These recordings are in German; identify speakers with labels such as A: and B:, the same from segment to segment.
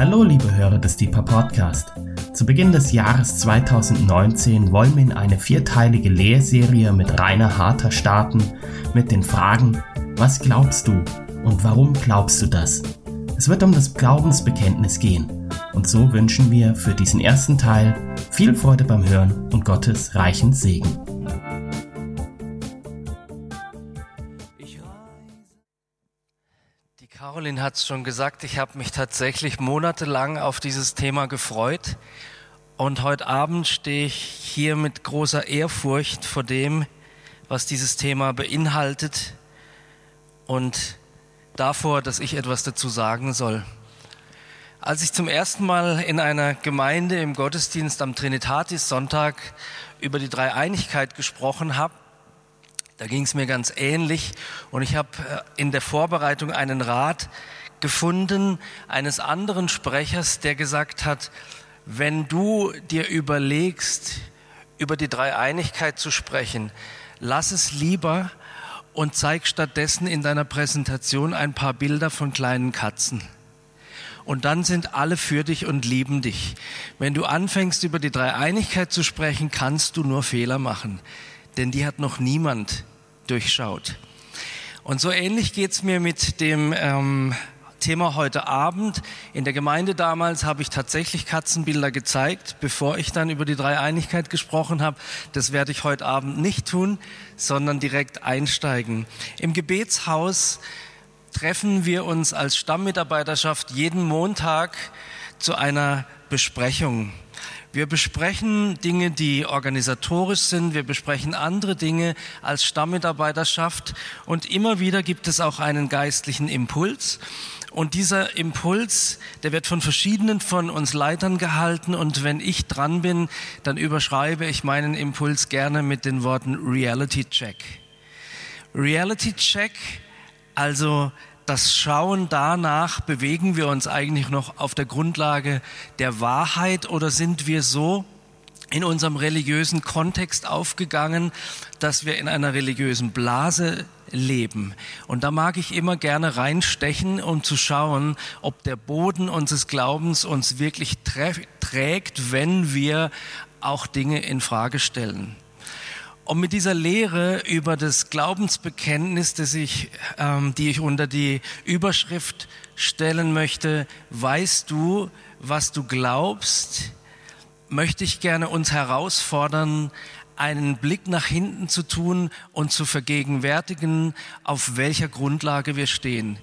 A: Hallo liebe Hörer des Deeper Podcast. Zu Beginn des Jahres 2019 wollen wir in eine vierteilige Lehrserie mit Rainer Harter starten mit den Fragen, was glaubst du und warum glaubst du das? Es wird um das Glaubensbekenntnis gehen und so wünschen wir für diesen ersten Teil viel Freude beim Hören und Gottes reichen Segen.
B: Caroline hat es schon gesagt, ich habe mich tatsächlich monatelang auf dieses Thema gefreut und heute Abend stehe ich hier mit großer Ehrfurcht vor dem, was dieses Thema beinhaltet und davor, dass ich etwas dazu sagen soll. Als ich zum ersten Mal in einer Gemeinde im Gottesdienst am Trinitatis Sonntag über die Dreieinigkeit gesprochen habe, da ging es mir ganz ähnlich und ich habe äh, in der Vorbereitung einen Rat gefunden eines anderen Sprechers, der gesagt hat, wenn du dir überlegst, über die Dreieinigkeit zu sprechen, lass es lieber und zeig stattdessen in deiner Präsentation ein paar Bilder von kleinen Katzen. Und dann sind alle für dich und lieben dich. Wenn du anfängst, über die Dreieinigkeit zu sprechen, kannst du nur Fehler machen. Denn die hat noch niemand durchschaut. Und so ähnlich geht's mir mit dem ähm, Thema heute Abend. In der Gemeinde damals habe ich tatsächlich Katzenbilder gezeigt, bevor ich dann über die Dreieinigkeit gesprochen habe. Das werde ich heute Abend nicht tun, sondern direkt einsteigen. Im Gebetshaus treffen wir uns als Stammmitarbeiterschaft jeden Montag zu einer Besprechung. Wir besprechen Dinge, die organisatorisch sind. Wir besprechen andere Dinge als Stammmitarbeiterschaft. Und immer wieder gibt es auch einen geistlichen Impuls. Und dieser Impuls, der wird von verschiedenen von uns Leitern gehalten. Und wenn ich dran bin, dann überschreibe ich meinen Impuls gerne mit den Worten Reality Check. Reality Check, also das Schauen danach, bewegen wir uns eigentlich noch auf der Grundlage der Wahrheit oder sind wir so in unserem religiösen Kontext aufgegangen, dass wir in einer religiösen Blase leben. Und da mag ich immer gerne reinstechen, um zu schauen, ob der Boden unseres Glaubens uns wirklich trägt, wenn wir auch Dinge in Frage stellen. Und mit dieser Lehre über das Glaubensbekenntnis, das ich, ähm, die ich unter die Überschrift stellen möchte, weißt du, was du glaubst, möchte ich gerne uns herausfordern, einen Blick nach hinten zu tun und zu vergegenwärtigen, auf welcher Grundlage wir stehen.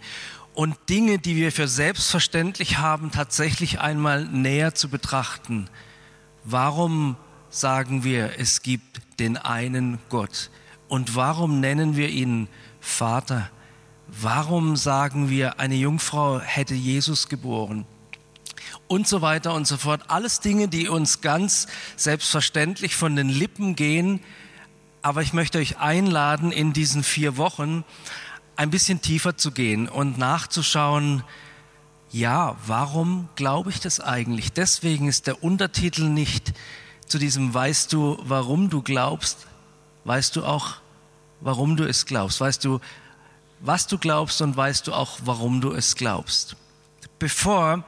B: Und Dinge, die wir für selbstverständlich haben, tatsächlich einmal näher zu betrachten. Warum sagen wir, es gibt den einen Gott? Und warum nennen wir ihn Vater? Warum sagen wir, eine Jungfrau hätte Jesus geboren? und so weiter und so fort. Alles Dinge, die uns ganz selbstverständlich von den Lippen gehen. Aber ich möchte euch einladen, in diesen vier Wochen ein bisschen tiefer zu gehen und nachzuschauen, ja, warum glaube ich das eigentlich? Deswegen ist der Untertitel nicht zu diesem Weißt du, warum du glaubst, weißt du auch, warum du es glaubst, weißt du, was du glaubst und weißt du auch, warum du es glaubst. Bevor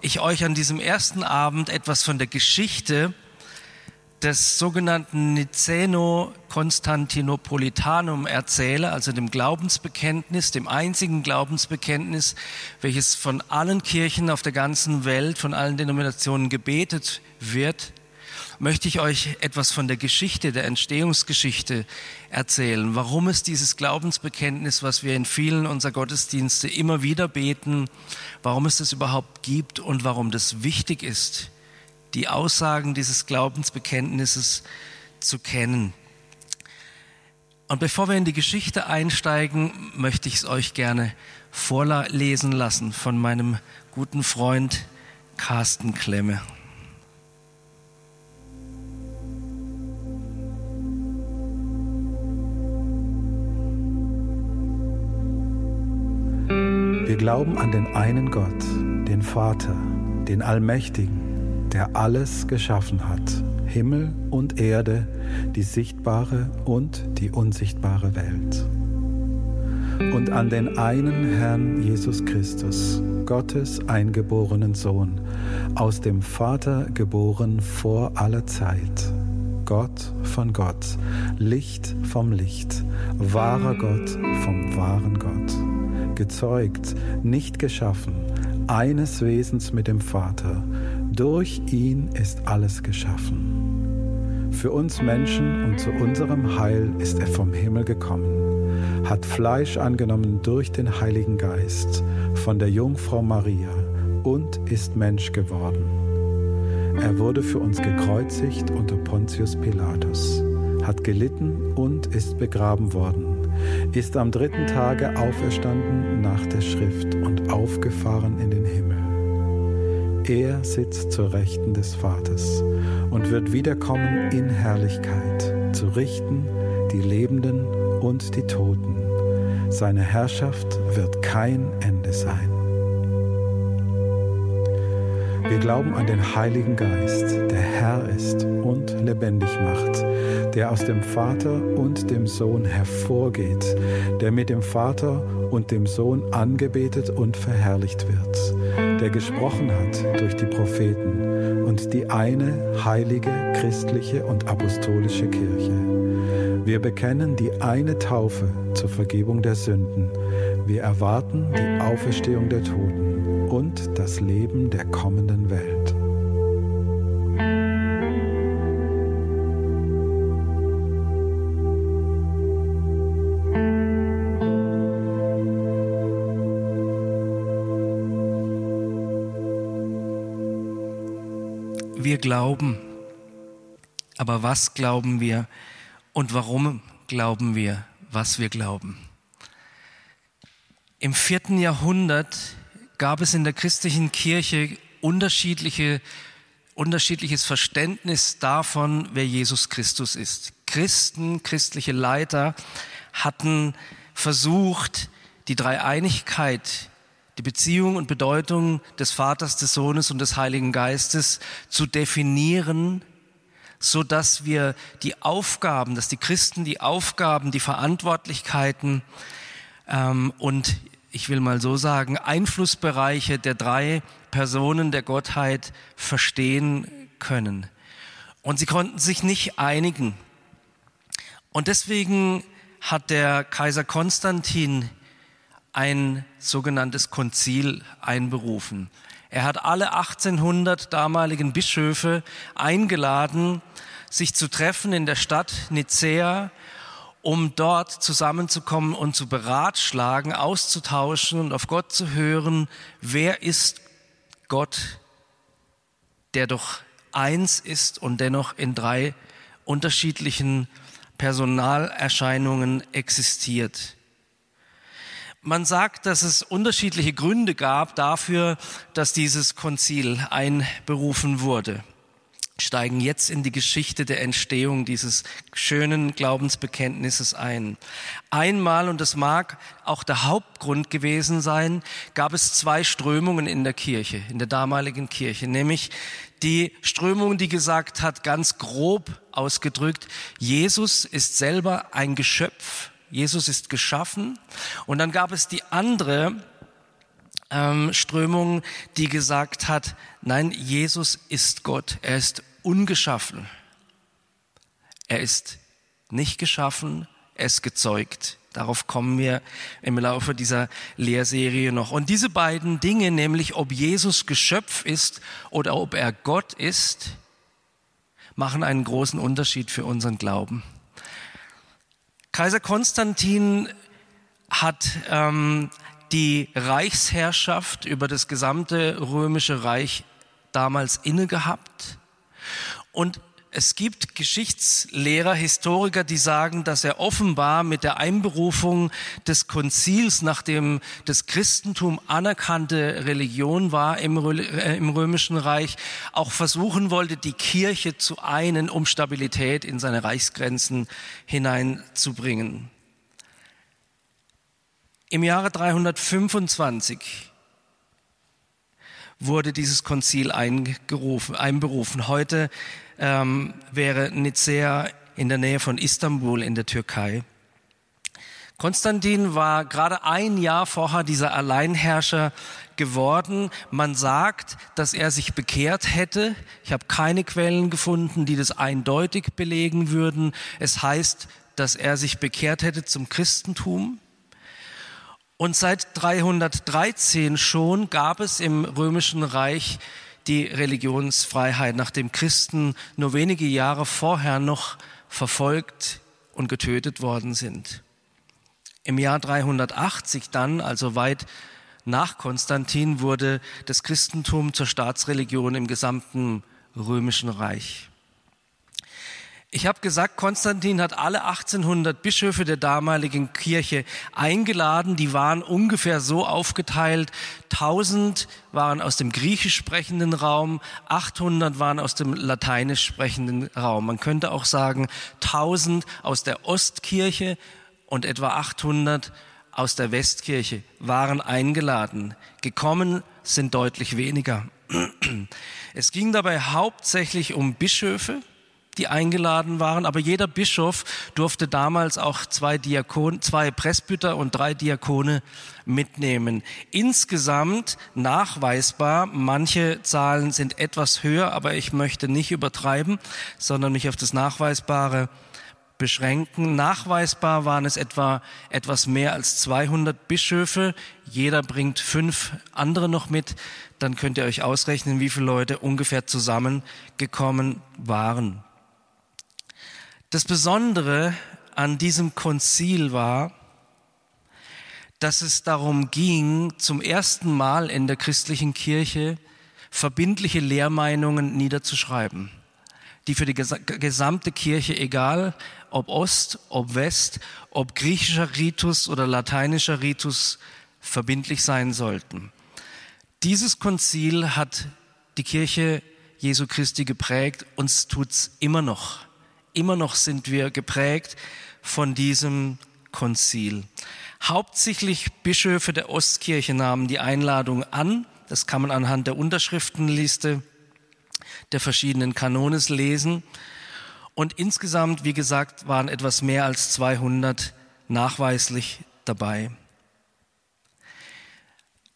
B: ich euch an diesem ersten Abend etwas von der Geschichte des sogenannten Niceno-Konstantinopolitanum erzähle, also dem Glaubensbekenntnis, dem einzigen Glaubensbekenntnis, welches von allen Kirchen auf der ganzen Welt, von allen Denominationen gebetet wird, möchte ich euch etwas von der Geschichte, der Entstehungsgeschichte erzählen. Warum es dieses Glaubensbekenntnis, was wir in vielen unserer Gottesdienste immer wieder beten, warum es das überhaupt gibt und warum das wichtig ist, die Aussagen dieses Glaubensbekenntnisses zu kennen. Und bevor wir in die Geschichte einsteigen, möchte ich es euch gerne vorlesen lassen von meinem guten Freund Carsten Klemme.
C: Glauben an den einen Gott, den Vater, den Allmächtigen, der alles geschaffen hat, Himmel und Erde, die sichtbare und die unsichtbare Welt. und an den einen Herrn Jesus Christus, Gottes eingeborenen Sohn, aus dem Vater geboren vor aller Zeit. Gott von Gott, Licht vom Licht, wahrer Gott vom wahren Gott, gezeugt, nicht geschaffen, eines Wesens mit dem Vater, durch ihn ist alles geschaffen. Für uns Menschen und zu unserem Heil ist er vom Himmel gekommen, hat Fleisch angenommen durch den Heiligen Geist von der Jungfrau Maria und ist Mensch geworden. Er wurde für uns gekreuzigt unter Pontius Pilatus, hat gelitten und ist begraben worden, ist am dritten Tage auferstanden nach der Schrift und aufgefahren in den Himmel er sitzt zur Rechten des Vaters und wird wiederkommen in Herrlichkeit, zu richten die Lebenden und die Toten. Seine Herrschaft wird kein Ende sein. Wir glauben an den Heiligen Geist, der Herr ist und lebendig macht, der aus dem Vater und dem Sohn hervorgeht, der mit dem Vater und dem Sohn angebetet und verherrlicht wird der gesprochen hat durch die Propheten und die eine heilige, christliche und apostolische Kirche. Wir bekennen die eine Taufe zur Vergebung der Sünden. Wir erwarten die Auferstehung der Toten und das Leben der kommenden Welt.
B: Glauben. Aber was glauben wir und warum glauben wir, was wir glauben? Im vierten Jahrhundert gab es in der christlichen Kirche unterschiedliche, unterschiedliches Verständnis davon, wer Jesus Christus ist. Christen, christliche Leiter hatten versucht, die Dreieinigkeit die Beziehung und Bedeutung des Vaters, des Sohnes und des Heiligen Geistes zu definieren, so dass wir die Aufgaben, dass die Christen die Aufgaben, die Verantwortlichkeiten ähm, und ich will mal so sagen, Einflussbereiche der drei Personen der Gottheit verstehen können. Und sie konnten sich nicht einigen. Und deswegen hat der Kaiser Konstantin ein sogenanntes Konzil einberufen. Er hat alle 1800 damaligen Bischöfe eingeladen, sich zu treffen in der Stadt Nicäa, um dort zusammenzukommen und zu beratschlagen, auszutauschen und auf Gott zu hören, wer ist Gott, der doch eins ist und dennoch in drei unterschiedlichen Personalerscheinungen existiert. Man sagt, dass es unterschiedliche Gründe gab dafür, dass dieses Konzil einberufen wurde. Steigen jetzt in die Geschichte der Entstehung dieses schönen Glaubensbekenntnisses ein. Einmal, und das mag auch der Hauptgrund gewesen sein, gab es zwei Strömungen in der Kirche, in der damaligen Kirche, nämlich die Strömung, die gesagt hat, ganz grob ausgedrückt, Jesus ist selber ein Geschöpf, Jesus ist geschaffen. Und dann gab es die andere ähm, Strömung, die gesagt hat, nein, Jesus ist Gott, er ist ungeschaffen. Er ist nicht geschaffen, er ist gezeugt. Darauf kommen wir im Laufe dieser Lehrserie noch. Und diese beiden Dinge, nämlich ob Jesus Geschöpf ist oder ob er Gott ist, machen einen großen Unterschied für unseren Glauben. Kaiser Konstantin hat ähm, die Reichsherrschaft über das gesamte römische Reich damals inne gehabt. Und es gibt Geschichtslehrer, Historiker, die sagen, dass er offenbar mit der Einberufung des Konzils, nachdem das Christentum anerkannte Religion war im, äh, im römischen Reich, auch versuchen wollte, die Kirche zu einen, um Stabilität in seine Reichsgrenzen hineinzubringen. Im Jahre 325 wurde dieses Konzil einberufen. Heute ähm, wäre Nicea in der Nähe von Istanbul in der Türkei. Konstantin war gerade ein Jahr vorher dieser Alleinherrscher geworden. Man sagt, dass er sich bekehrt hätte. Ich habe keine Quellen gefunden, die das eindeutig belegen würden. Es heißt, dass er sich bekehrt hätte zum Christentum. Und seit 313 schon gab es im römischen Reich die Religionsfreiheit, nachdem Christen nur wenige Jahre vorher noch verfolgt und getötet worden sind. Im Jahr 380 dann, also weit nach Konstantin, wurde das Christentum zur Staatsreligion im gesamten römischen Reich. Ich habe gesagt, Konstantin hat alle 1800 Bischöfe der damaligen Kirche eingeladen. Die waren ungefähr so aufgeteilt. 1000 waren aus dem griechisch sprechenden Raum, 800 waren aus dem lateinisch sprechenden Raum. Man könnte auch sagen 1000 aus der Ostkirche und etwa 800 aus der Westkirche waren eingeladen. Gekommen sind deutlich weniger. Es ging dabei hauptsächlich um Bischöfe, die eingeladen waren, aber jeder Bischof durfte damals auch zwei Diakon, zwei Presbyter und drei Diakone mitnehmen. Insgesamt nachweisbar, manche Zahlen sind etwas höher, aber ich möchte nicht übertreiben, sondern mich auf das Nachweisbare beschränken. Nachweisbar waren es etwa etwas mehr als 200 Bischöfe. Jeder bringt fünf andere noch mit. Dann könnt ihr euch ausrechnen, wie viele Leute ungefähr zusammengekommen waren. Das Besondere an diesem Konzil war, dass es darum ging, zum ersten Mal in der christlichen Kirche verbindliche Lehrmeinungen niederzuschreiben, die für die gesamte Kirche, egal ob Ost, ob West, ob griechischer Ritus oder lateinischer Ritus, verbindlich sein sollten. Dieses Konzil hat die Kirche Jesu Christi geprägt, uns tut's immer noch. Immer noch sind wir geprägt von diesem Konzil. Hauptsächlich Bischöfe der Ostkirche nahmen die Einladung an. Das kann man anhand der Unterschriftenliste der verschiedenen Kanones lesen. Und insgesamt, wie gesagt, waren etwas mehr als 200 nachweislich dabei.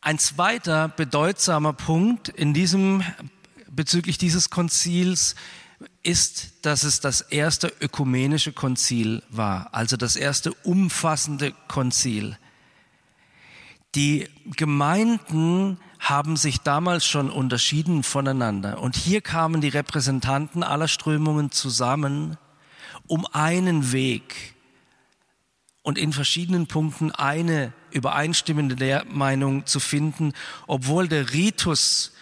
B: Ein zweiter bedeutsamer Punkt in diesem, bezüglich dieses Konzils ist, dass es das erste ökumenische Konzil war, also das erste umfassende Konzil. Die Gemeinden haben sich damals schon unterschieden voneinander und hier kamen die Repräsentanten aller Strömungen zusammen, um einen Weg und in verschiedenen Punkten eine übereinstimmende Lehrmeinung zu finden, obwohl der Ritus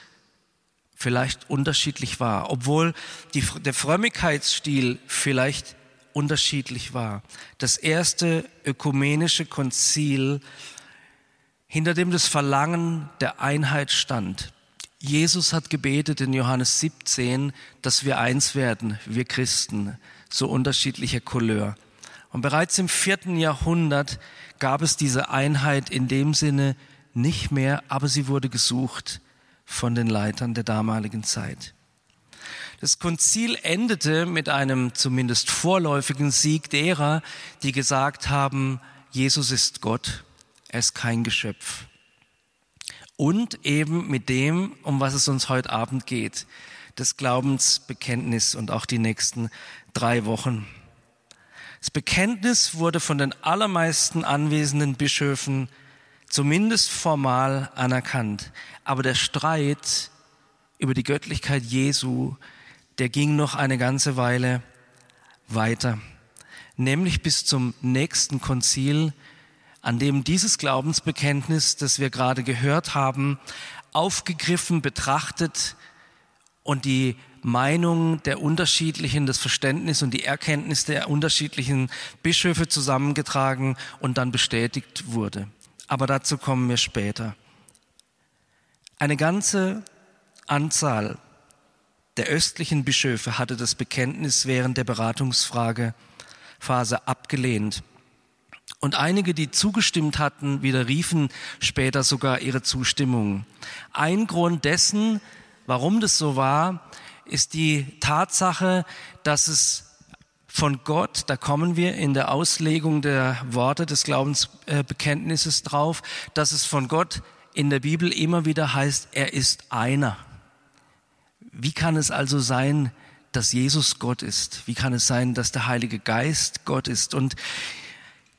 B: vielleicht unterschiedlich war, obwohl die, der Frömmigkeitsstil vielleicht unterschiedlich war. Das erste ökumenische Konzil, hinter dem das Verlangen der Einheit stand. Jesus hat gebetet in Johannes 17, dass wir eins werden, wir Christen, so unterschiedlicher Couleur. Und bereits im vierten Jahrhundert gab es diese Einheit in dem Sinne nicht mehr, aber sie wurde gesucht von den Leitern der damaligen Zeit. Das Konzil endete mit einem zumindest vorläufigen Sieg derer, die gesagt haben, Jesus ist Gott, er ist kein Geschöpf. Und eben mit dem, um was es uns heute Abend geht, das Glaubensbekenntnis und auch die nächsten drei Wochen. Das Bekenntnis wurde von den allermeisten anwesenden Bischöfen zumindest formal anerkannt. Aber der Streit über die Göttlichkeit Jesu, der ging noch eine ganze Weile weiter, nämlich bis zum nächsten Konzil, an dem dieses Glaubensbekenntnis, das wir gerade gehört haben, aufgegriffen, betrachtet und die Meinung der unterschiedlichen, das Verständnis und die Erkenntnis der unterschiedlichen Bischöfe zusammengetragen und dann bestätigt wurde. Aber dazu kommen wir später. Eine ganze Anzahl der östlichen Bischöfe hatte das Bekenntnis während der Beratungsfrage Phase abgelehnt. Und einige, die zugestimmt hatten, widerriefen später sogar ihre Zustimmung. Ein Grund dessen, warum das so war, ist die Tatsache, dass es Von Gott, da kommen wir in der Auslegung der Worte des Glaubensbekenntnisses drauf, dass es von Gott in der Bibel immer wieder heißt, er ist einer. Wie kann es also sein, dass Jesus Gott ist? Wie kann es sein, dass der Heilige Geist Gott ist? Und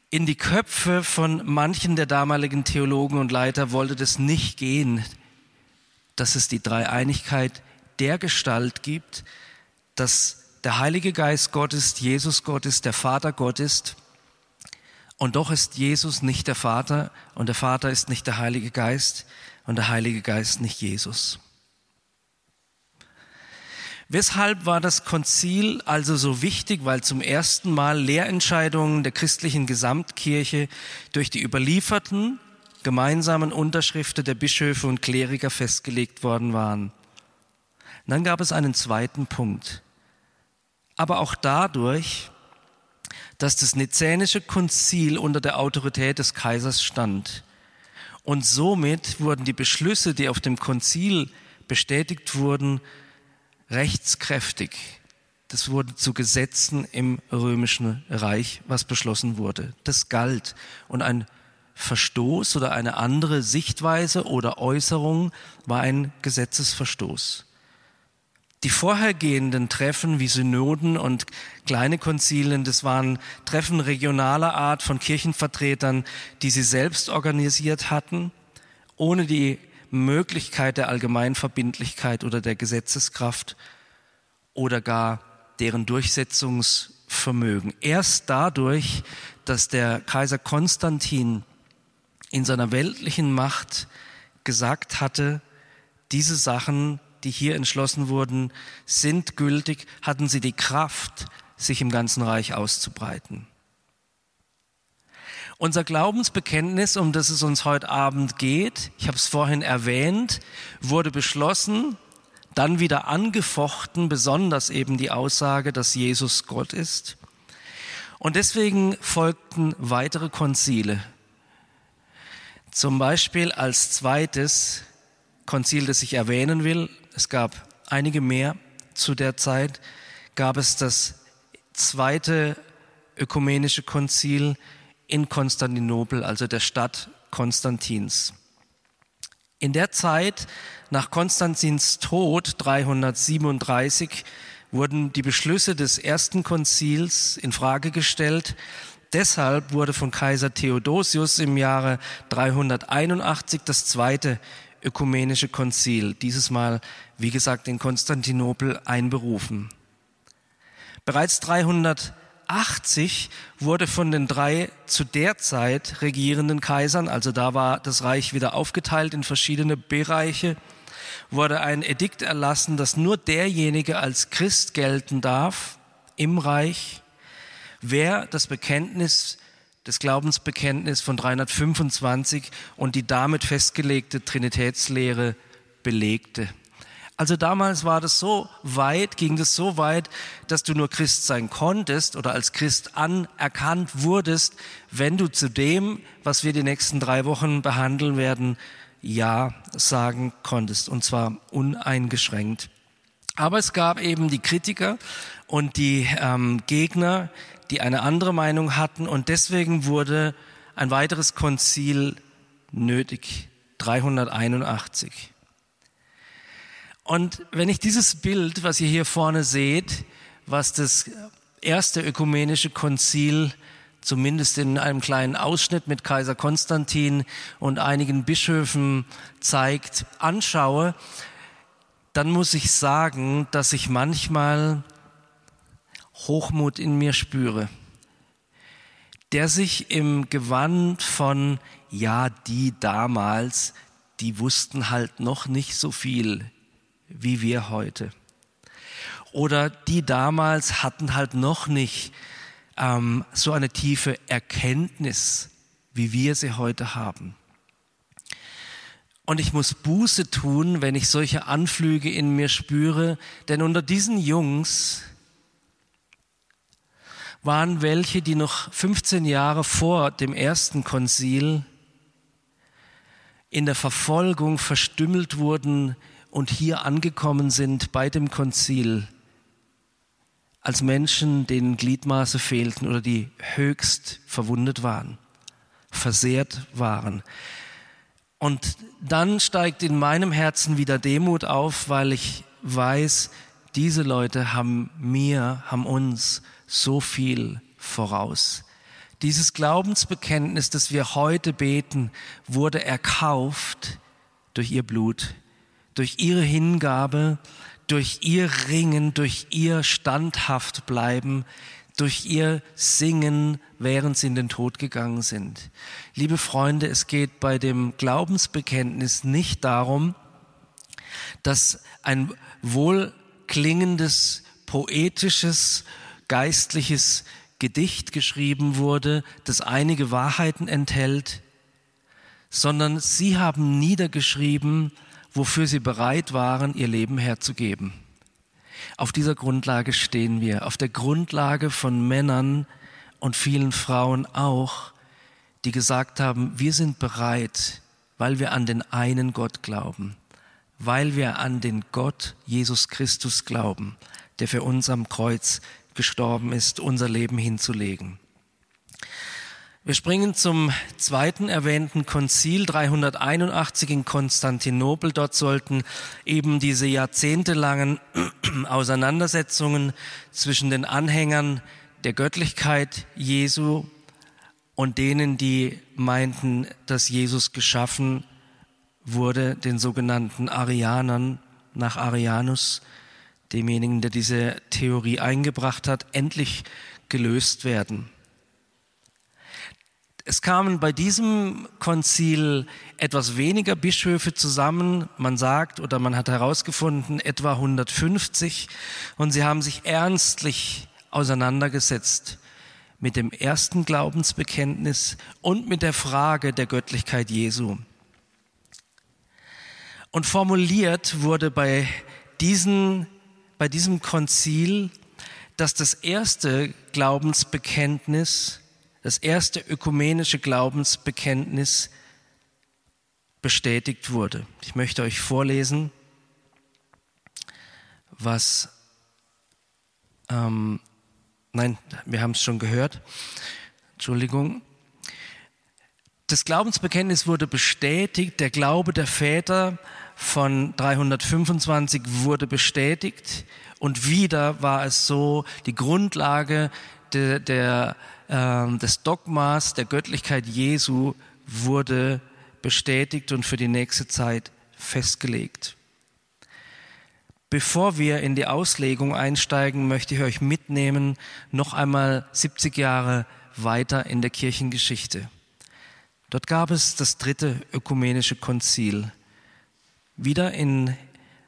B: in die Köpfe von manchen der damaligen Theologen und Leiter wollte das nicht gehen, dass es die Dreieinigkeit der Gestalt gibt, dass der Heilige Geist Gott ist, Jesus Gott ist, der Vater Gott ist. Und doch ist Jesus nicht der Vater und der Vater ist nicht der Heilige Geist und der Heilige Geist nicht Jesus. Weshalb war das Konzil also so wichtig? Weil zum ersten Mal Lehrentscheidungen der christlichen Gesamtkirche durch die überlieferten gemeinsamen Unterschriften der Bischöfe und Kleriker festgelegt worden waren. Und dann gab es einen zweiten Punkt. Aber auch dadurch, dass das Nizänische Konzil unter der Autorität des Kaisers stand. Und somit wurden die Beschlüsse, die auf dem Konzil bestätigt wurden, rechtskräftig. Das wurde zu Gesetzen im römischen Reich, was beschlossen wurde. Das galt. Und ein Verstoß oder eine andere Sichtweise oder Äußerung war ein Gesetzesverstoß. Die vorhergehenden Treffen wie Synoden und kleine Konzilien, das waren Treffen regionaler Art von Kirchenvertretern, die sie selbst organisiert hatten, ohne die Möglichkeit der Allgemeinverbindlichkeit oder der Gesetzeskraft oder gar deren Durchsetzungsvermögen. Erst dadurch, dass der Kaiser Konstantin in seiner weltlichen Macht gesagt hatte, diese Sachen, die hier entschlossen wurden, sind gültig, hatten sie die Kraft, sich im ganzen Reich auszubreiten. Unser Glaubensbekenntnis, um das es uns heute Abend geht, ich habe es vorhin erwähnt, wurde beschlossen, dann wieder angefochten, besonders eben die Aussage, dass Jesus Gott ist. Und deswegen folgten weitere Konzile. Zum Beispiel als zweites Konzil, das ich erwähnen will, es gab einige mehr zu der Zeit, gab es das zweite ökumenische Konzil in Konstantinopel, also der Stadt Konstantins. In der Zeit nach Konstantins Tod 337 wurden die Beschlüsse des ersten Konzils in Frage gestellt. Deshalb wurde von Kaiser Theodosius im Jahre 381 das zweite ökumenische Konzil, dieses Mal, wie gesagt, in Konstantinopel einberufen. Bereits 300 80 wurde von den drei zu der Zeit regierenden Kaisern, also da war das Reich wieder aufgeteilt in verschiedene Bereiche, wurde ein Edikt erlassen, dass nur derjenige als Christ gelten darf im Reich, wer das Bekenntnis das Glaubensbekenntnis von 325 und die damit festgelegte Trinitätslehre belegte. Also damals war das so weit, ging das so weit, dass du nur Christ sein konntest oder als Christ anerkannt wurdest, wenn du zu dem, was wir die nächsten drei Wochen behandeln werden, Ja sagen konntest. Und zwar uneingeschränkt. Aber es gab eben die Kritiker und die ähm, Gegner, die eine andere Meinung hatten. Und deswegen wurde ein weiteres Konzil nötig. 381. Und wenn ich dieses Bild, was ihr hier vorne seht, was das erste ökumenische Konzil zumindest in einem kleinen Ausschnitt mit Kaiser Konstantin und einigen Bischöfen zeigt, anschaue, dann muss ich sagen, dass ich manchmal Hochmut in mir spüre, der sich im Gewand von, ja, die damals, die wussten halt noch nicht so viel wie wir heute. Oder die damals hatten halt noch nicht ähm, so eine tiefe Erkenntnis, wie wir sie heute haben. Und ich muss Buße tun, wenn ich solche Anflüge in mir spüre, denn unter diesen Jungs waren welche, die noch 15 Jahre vor dem ersten Konzil in der Verfolgung verstümmelt wurden und hier angekommen sind bei dem Konzil als Menschen, denen Gliedmaße fehlten oder die höchst verwundet waren, versehrt waren. Und dann steigt in meinem Herzen wieder Demut auf, weil ich weiß, diese Leute haben mir, haben uns so viel voraus. Dieses Glaubensbekenntnis, das wir heute beten, wurde erkauft durch ihr Blut, durch ihre Hingabe, durch ihr Ringen, durch ihr standhaft bleiben, durch ihr Singen, während sie in den Tod gegangen sind. Liebe Freunde, es geht bei dem Glaubensbekenntnis nicht darum, dass ein wohlklingendes, poetisches, geistliches Gedicht geschrieben wurde, das einige Wahrheiten enthält, sondern sie haben niedergeschrieben, wofür sie bereit waren, ihr Leben herzugeben. Auf dieser Grundlage stehen wir, auf der Grundlage von Männern und vielen Frauen auch, die gesagt haben, wir sind bereit, weil wir an den einen Gott glauben, weil wir an den Gott Jesus Christus glauben, der für uns am Kreuz gestorben ist, unser Leben hinzulegen. Wir springen zum zweiten erwähnten Konzil 381 in Konstantinopel. Dort sollten eben diese jahrzehntelangen Auseinandersetzungen zwischen den Anhängern der Göttlichkeit Jesu und denen, die meinten, dass Jesus geschaffen wurde, den sogenannten Arianern nach Arianus, demjenigen, der diese Theorie eingebracht hat, endlich gelöst werden. Es kamen bei diesem Konzil etwas weniger Bischöfe zusammen. Man sagt oder man hat herausgefunden, etwa 150. Und sie haben sich ernstlich auseinandergesetzt mit dem ersten Glaubensbekenntnis und mit der Frage der Göttlichkeit Jesu. Und formuliert wurde bei, diesen, bei diesem Konzil, dass das erste Glaubensbekenntnis das erste ökumenische Glaubensbekenntnis bestätigt wurde. Ich möchte euch vorlesen, was, ähm, nein, wir haben es schon gehört, Entschuldigung. Das Glaubensbekenntnis wurde bestätigt, der Glaube der Väter von 325 wurde bestätigt und wieder war es so, die Grundlage der, der ähm, des Dogmas der Göttlichkeit Jesu wurde bestätigt und für die nächste Zeit festgelegt. Bevor wir in die Auslegung einsteigen, möchte ich euch mitnehmen, noch einmal 70 Jahre weiter in der Kirchengeschichte. Dort gab es das dritte ökumenische Konzil. Wieder in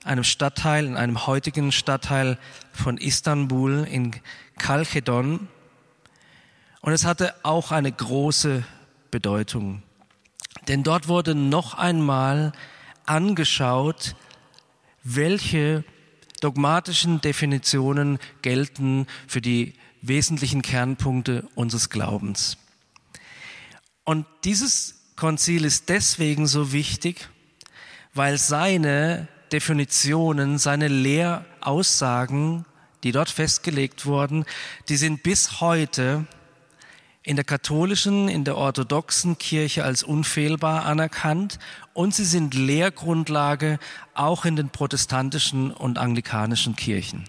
B: einem Stadtteil, in einem heutigen Stadtteil von Istanbul, in Kalkedon, und es hatte auch eine große Bedeutung. Denn dort wurde noch einmal angeschaut, welche dogmatischen Definitionen gelten für die wesentlichen Kernpunkte unseres Glaubens. Und dieses Konzil ist deswegen so wichtig, weil seine Definitionen, seine Lehraussagen, die dort festgelegt wurden, die sind bis heute in der katholischen, in der orthodoxen Kirche als unfehlbar anerkannt und sie sind Lehrgrundlage auch in den protestantischen und anglikanischen Kirchen.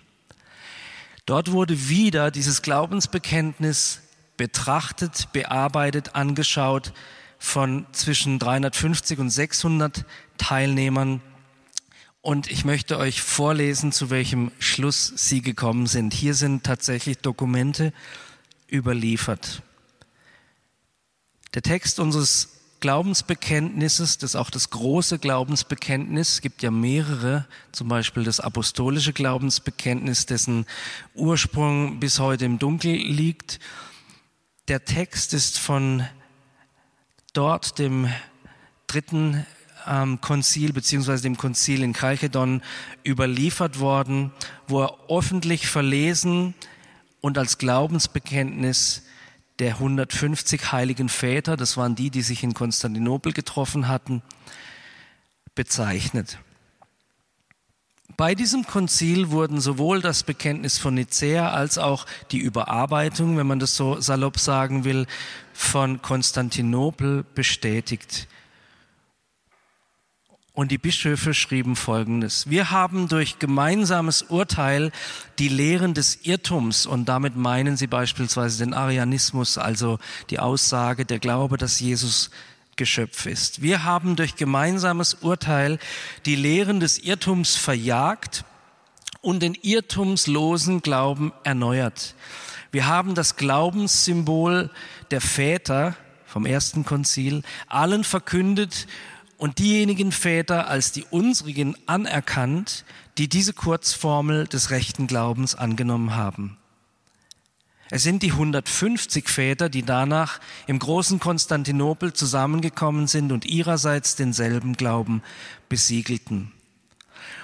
B: Dort wurde wieder dieses Glaubensbekenntnis betrachtet, bearbeitet, angeschaut von zwischen 350 und 600 Teilnehmern. Und ich möchte euch vorlesen, zu welchem Schluss sie gekommen sind. Hier sind tatsächlich Dokumente überliefert. Der Text unseres Glaubensbekenntnisses, das auch das große Glaubensbekenntnis, gibt ja mehrere, zum Beispiel das apostolische Glaubensbekenntnis, dessen Ursprung bis heute im Dunkel liegt. Der Text ist von dort, dem dritten ähm, Konzil beziehungsweise dem Konzil in Chalkedon überliefert worden, wo er öffentlich verlesen und als Glaubensbekenntnis der 150 heiligen Väter, das waren die, die sich in Konstantinopel getroffen hatten, bezeichnet. Bei diesem Konzil wurden sowohl das Bekenntnis von Nicäa als auch die Überarbeitung, wenn man das so salopp sagen will, von Konstantinopel bestätigt. Und die Bischöfe schrieben Folgendes. Wir haben durch gemeinsames Urteil die Lehren des Irrtums, und damit meinen sie beispielsweise den Arianismus, also die Aussage, der Glaube, dass Jesus Geschöpf ist. Wir haben durch gemeinsames Urteil die Lehren des Irrtums verjagt und den irrtumslosen Glauben erneuert. Wir haben das Glaubenssymbol der Väter vom ersten Konzil allen verkündet und diejenigen Väter als die unsrigen anerkannt, die diese Kurzformel des rechten Glaubens angenommen haben. Es sind die 150 Väter, die danach im großen Konstantinopel zusammengekommen sind und ihrerseits denselben Glauben besiegelten.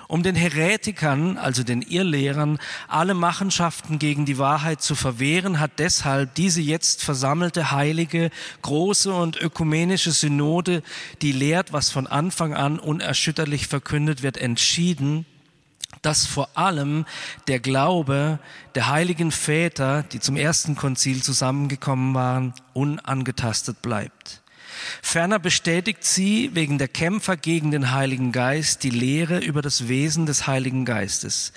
B: Um den Heretikern, also den Irrlehrern, alle Machenschaften gegen die Wahrheit zu verwehren, hat deshalb diese jetzt versammelte heilige, große und ökumenische Synode, die lehrt, was von Anfang an unerschütterlich verkündet wird, entschieden, dass vor allem der Glaube der heiligen Väter, die zum ersten Konzil zusammengekommen waren, unangetastet bleibt. Ferner bestätigt sie wegen der Kämpfer gegen den Heiligen Geist die Lehre über das Wesen des Heiligen Geistes,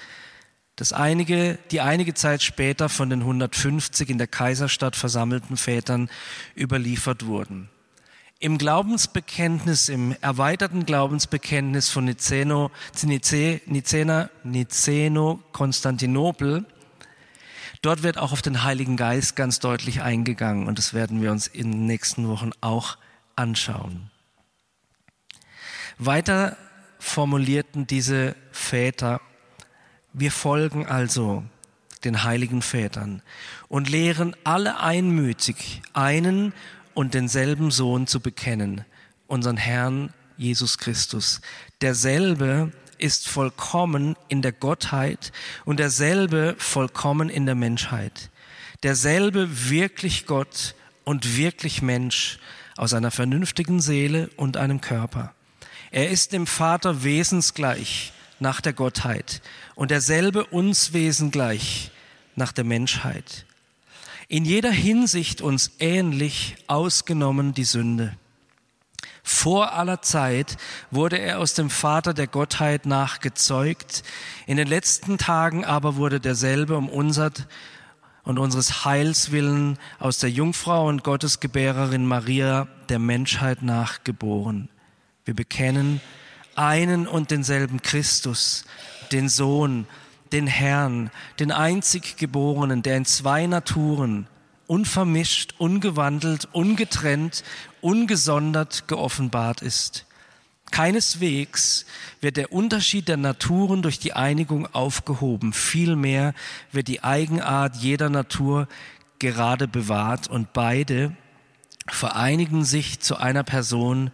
B: das einige, die einige Zeit später von den 150 in der Kaiserstadt versammelten Vätern überliefert wurden. Im Glaubensbekenntnis, im erweiterten Glaubensbekenntnis von Niceno, Nicena, Niceno, Konstantinopel, dort wird auch auf den Heiligen Geist ganz deutlich eingegangen und das werden wir uns in den nächsten Wochen auch anschauen. Weiter formulierten diese Väter, wir folgen also den heiligen Vätern und lehren alle einmütig einen und denselben Sohn zu bekennen, unseren Herrn Jesus Christus. Derselbe ist vollkommen in der Gottheit und derselbe vollkommen in der Menschheit. Derselbe wirklich Gott und wirklich Mensch, aus einer vernünftigen Seele und einem Körper. Er ist dem Vater wesensgleich nach der Gottheit und derselbe uns wesengleich nach der Menschheit. In jeder Hinsicht uns ähnlich, ausgenommen die Sünde. Vor aller Zeit wurde er aus dem Vater der Gottheit nachgezeugt. In den letzten Tagen aber wurde derselbe um unser und unseres Heils willen aus der Jungfrau und Gottesgebärerin Maria der Menschheit nachgeboren. Wir bekennen einen und denselben Christus, den Sohn, den Herrn, den einzig Geborenen, der in zwei Naturen, unvermischt, ungewandelt, ungetrennt, ungesondert geoffenbart ist. Keineswegs wird der Unterschied der Naturen durch die Einigung aufgehoben. Vielmehr wird die Eigenart jeder Natur gerade bewahrt und beide vereinigen sich zu einer Person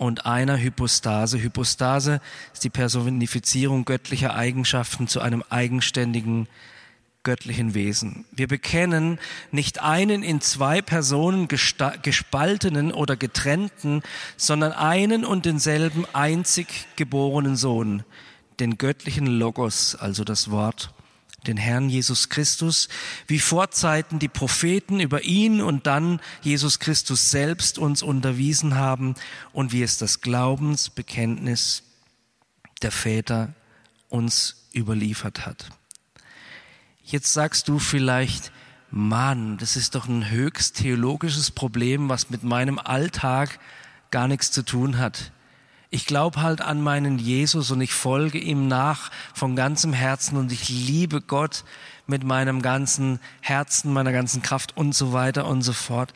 B: und einer Hypostase. Hypostase ist die Personifizierung göttlicher Eigenschaften zu einem eigenständigen göttlichen Wesen. Wir bekennen nicht einen in zwei Personen gespaltenen oder getrennten, sondern einen und denselben einzig geborenen Sohn, den göttlichen Logos, also das Wort, den Herrn Jesus Christus, wie Vorzeiten die Propheten über ihn und dann Jesus Christus selbst uns unterwiesen haben und wie es das Glaubensbekenntnis der Väter uns überliefert hat. Jetzt sagst du vielleicht, Mann, das ist doch ein höchst theologisches Problem, was mit meinem Alltag gar nichts zu tun hat. Ich glaube halt an meinen Jesus und ich folge ihm nach von ganzem Herzen und ich liebe Gott mit meinem ganzen Herzen, meiner ganzen Kraft und so weiter und so fort.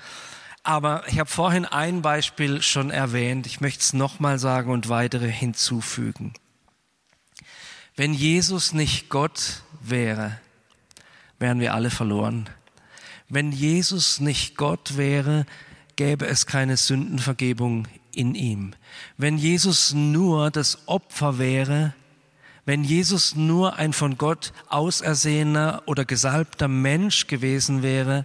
B: Aber ich habe vorhin ein Beispiel schon erwähnt. Ich möchte es nochmal sagen und weitere hinzufügen. Wenn Jesus nicht Gott wäre, wären wir alle verloren. Wenn Jesus nicht Gott wäre, gäbe es keine Sündenvergebung in ihm. Wenn Jesus nur das Opfer wäre, wenn Jesus nur ein von Gott ausersehener oder gesalbter Mensch gewesen wäre,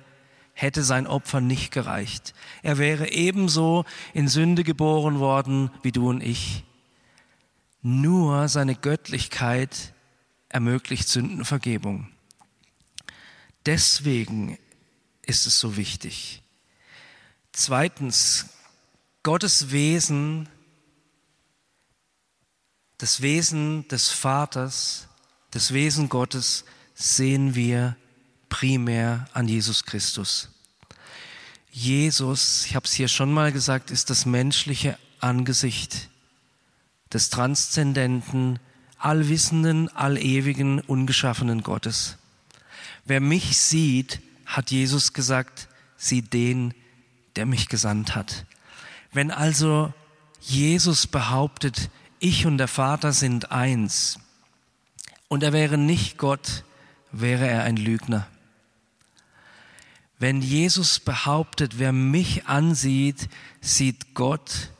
B: hätte sein Opfer nicht gereicht. Er wäre ebenso in Sünde geboren worden wie du und ich. Nur seine Göttlichkeit ermöglicht Sündenvergebung. Deswegen ist es so wichtig. Zweitens, Gottes Wesen, das Wesen des Vaters, das Wesen Gottes sehen wir primär an Jesus Christus. Jesus, ich habe es hier schon mal gesagt, ist das menschliche Angesicht des transzendenten, allwissenden, allewigen, ungeschaffenen Gottes. Wer mich sieht, hat Jesus gesagt, sieht den, der mich gesandt hat. Wenn also Jesus behauptet, ich und der Vater sind eins, und er wäre nicht Gott, wäre er ein Lügner. Wenn Jesus behauptet, wer mich ansieht, sieht Gott,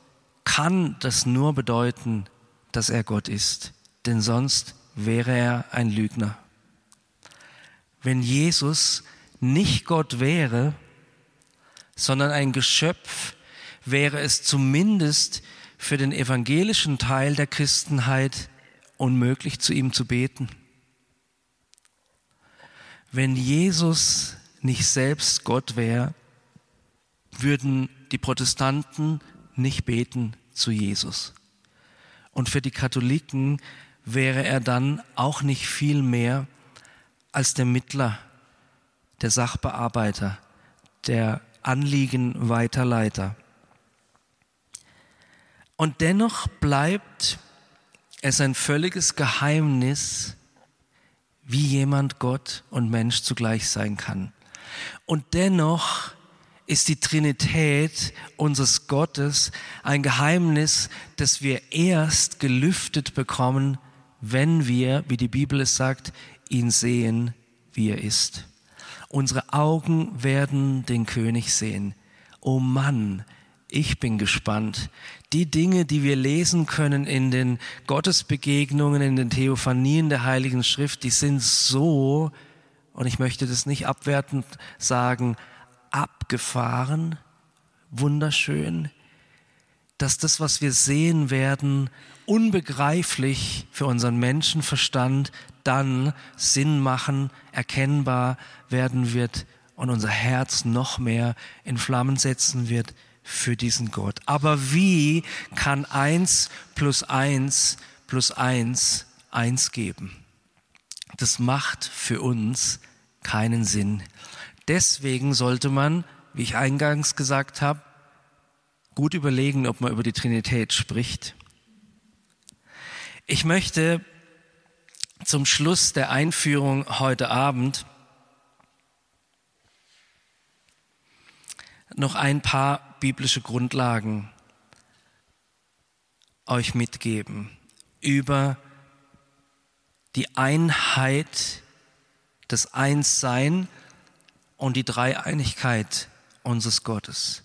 B: kann das nur bedeuten, dass er Gott ist, denn sonst wäre er ein Lügner. Wenn Jesus nicht Gott wäre, sondern ein Geschöpf, wäre es zumindest für den evangelischen Teil der Christenheit unmöglich, zu ihm zu beten. Wenn Jesus nicht selbst Gott wäre, würden die Protestanten nicht beten zu Jesus. Und für die Katholiken wäre er dann auch nicht viel mehr als der Mittler, der Sachbearbeiter, der Anliegenweiterleiter. Und dennoch bleibt es ein völliges Geheimnis, wie jemand Gott und Mensch zugleich sein kann. Und dennoch ist die Trinität unseres Gottes ein Geheimnis, das wir erst gelüftet bekommen, wenn wir, wie die Bibel es sagt, ihn sehen, wie er ist. Unsere Augen werden den König sehen. Oh Mann, ich bin gespannt. Die Dinge, die wir lesen können in den Gottesbegegnungen, in den Theophanien der Heiligen Schrift, die sind so, und ich möchte das nicht abwertend sagen, abgefahren, wunderschön, dass das, was wir sehen werden, unbegreiflich für unseren Menschenverstand dann Sinn machen, erkennbar werden wird und unser Herz noch mehr in Flammen setzen wird für diesen Gott. Aber wie kann eins plus eins plus eins eins geben? Das macht für uns keinen Sinn. Deswegen sollte man, wie ich eingangs gesagt habe, gut überlegen, ob man über die Trinität spricht. Ich möchte zum Schluss der Einführung heute Abend noch ein paar biblische Grundlagen euch mitgeben über die Einheit, das Einssein und die Dreieinigkeit unseres Gottes.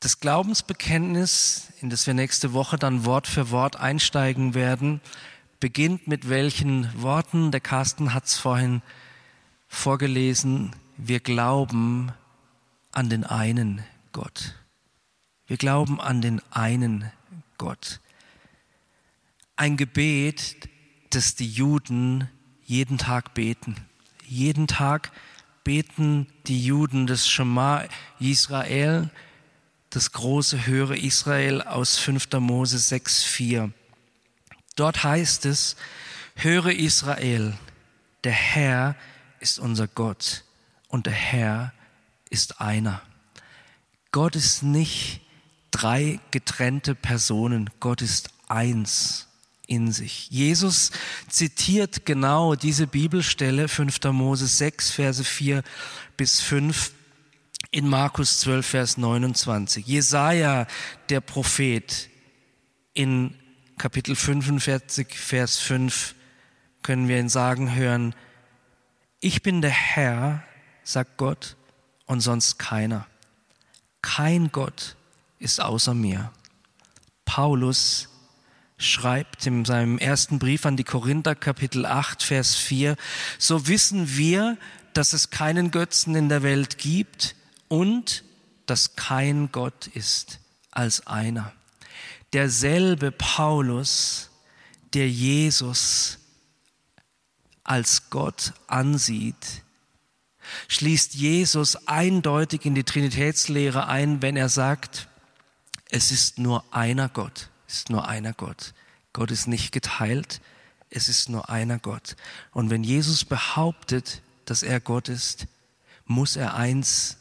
B: Das Glaubensbekenntnis, in das wir nächste Woche dann Wort für Wort einsteigen werden, beginnt mit welchen Worten? Der Carsten hat es vorhin vorgelesen. Wir glauben an den einen Gott. Wir glauben an den einen Gott. Ein Gebet, das die Juden jeden Tag beten. Jeden Tag beten die Juden das Shema Israel, das große höhere Israel aus 5. Mose 6,4. Dort heißt es, höre Israel, der Herr ist unser Gott und der Herr ist einer. Gott ist nicht drei getrennte Personen, Gott ist eins in sich. Jesus zitiert genau diese Bibelstelle, 5. Mose 6, Verse 4 bis 5 in Markus 12, Vers 29. Jesaja, der Prophet, in Kapitel 45, Vers 5 können wir ihn sagen hören, ich bin der Herr, sagt Gott, und sonst keiner. Kein Gott ist außer mir. Paulus schreibt in seinem ersten Brief an die Korinther Kapitel 8 Vers 4, so wissen wir, dass es keinen Götzen in der Welt gibt und dass kein Gott ist als einer. derselbe Paulus, der Jesus als Gott ansieht, schließt Jesus eindeutig in die Trinitätslehre ein, wenn er sagt, es ist nur einer Gott, es ist nur einer Gott. Gott ist nicht geteilt, es ist nur einer Gott. Und wenn Jesus behauptet, dass er Gott ist, muss er eins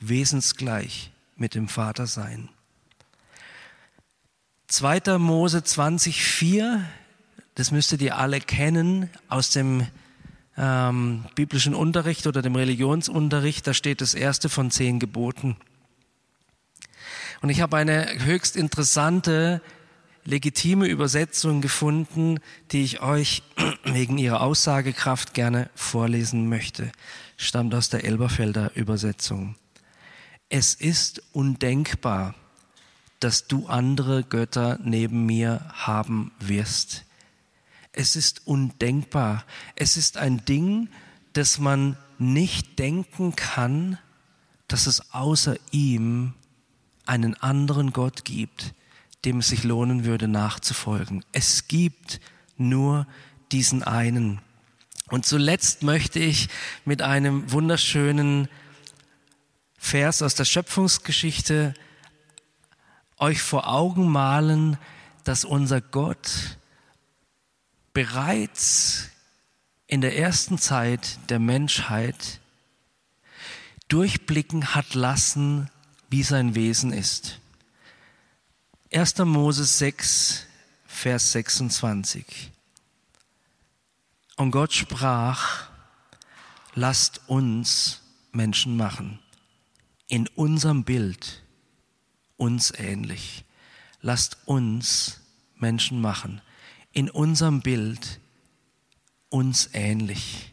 B: wesensgleich mit dem Vater sein. 2. Mose 20,4, das müsstet ihr alle kennen aus dem ähm, biblischen Unterricht oder dem Religionsunterricht, da steht das erste von zehn Geboten. Und ich habe eine höchst interessante, legitime Übersetzung gefunden, die ich euch wegen ihrer Aussagekraft gerne vorlesen möchte. Stammt aus der Elberfelder Übersetzung. Es ist undenkbar, dass du andere Götter neben mir haben wirst. Es ist undenkbar. Es ist ein Ding, das man nicht denken kann, dass es außer ihm einen anderen Gott gibt, dem es sich lohnen würde nachzufolgen. Es gibt nur diesen einen. Und zuletzt möchte ich mit einem wunderschönen Vers aus der Schöpfungsgeschichte euch vor Augen malen, dass unser Gott bereits in der ersten Zeit der Menschheit durchblicken hat lassen, wie sein Wesen ist. 1. Mose 6, Vers 26. Und Gott sprach, lasst uns Menschen machen, in unserem Bild, uns ähnlich. Lasst uns Menschen machen, in unserem Bild, uns ähnlich.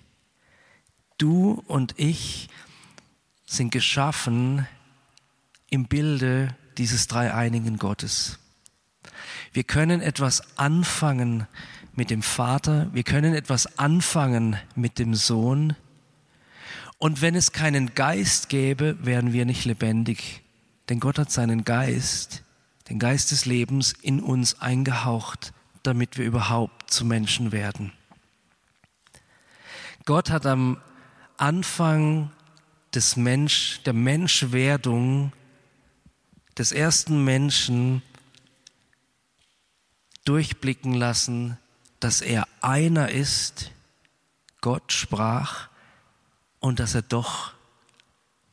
B: Du und ich sind geschaffen im Bilde dieses dreieinigen Gottes. Wir können etwas anfangen mit dem Vater, wir können etwas anfangen mit dem Sohn. Und wenn es keinen Geist gäbe, wären wir nicht lebendig. Denn Gott hat seinen Geist, den Geist des Lebens in uns eingehaucht, damit wir überhaupt zu Menschen werden. Gott hat am Anfang des Mensch, der Menschwerdung des ersten Menschen durchblicken lassen, dass er einer ist, Gott sprach, und dass er doch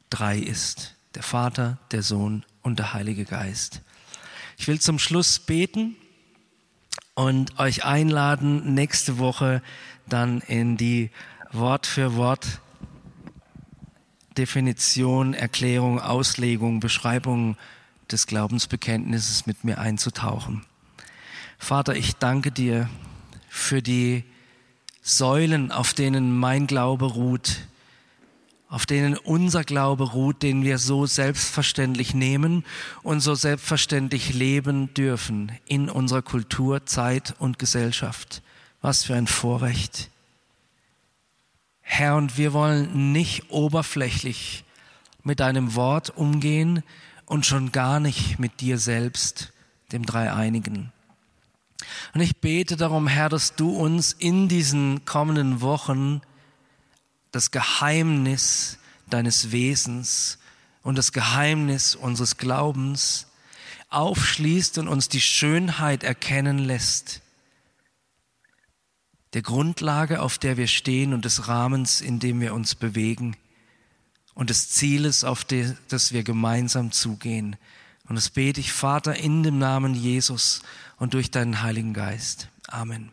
B: drei ist der Vater, der Sohn und der Heilige Geist. Ich will zum Schluss beten und euch einladen, nächste Woche dann in die Wort für Wort Definition, Erklärung, Auslegung, Beschreibung des Glaubensbekenntnisses mit mir einzutauchen. Vater, ich danke dir für die Säulen, auf denen mein Glaube ruht, auf denen unser Glaube ruht, den wir so selbstverständlich nehmen und so selbstverständlich leben dürfen in unserer Kultur, Zeit und Gesellschaft. Was für ein Vorrecht. Herr, und wir wollen nicht oberflächlich mit deinem Wort umgehen und schon gar nicht mit dir selbst, dem Dreieinigen. Und ich bete darum, Herr, dass du uns in diesen kommenden Wochen das Geheimnis deines Wesens und das Geheimnis unseres Glaubens aufschließt und uns die Schönheit erkennen lässt, der Grundlage, auf der wir stehen und des Rahmens, in dem wir uns bewegen und des Zieles, auf das wir gemeinsam zugehen. Und das bete ich, Vater, in dem Namen Jesus und durch deinen Heiligen Geist. Amen.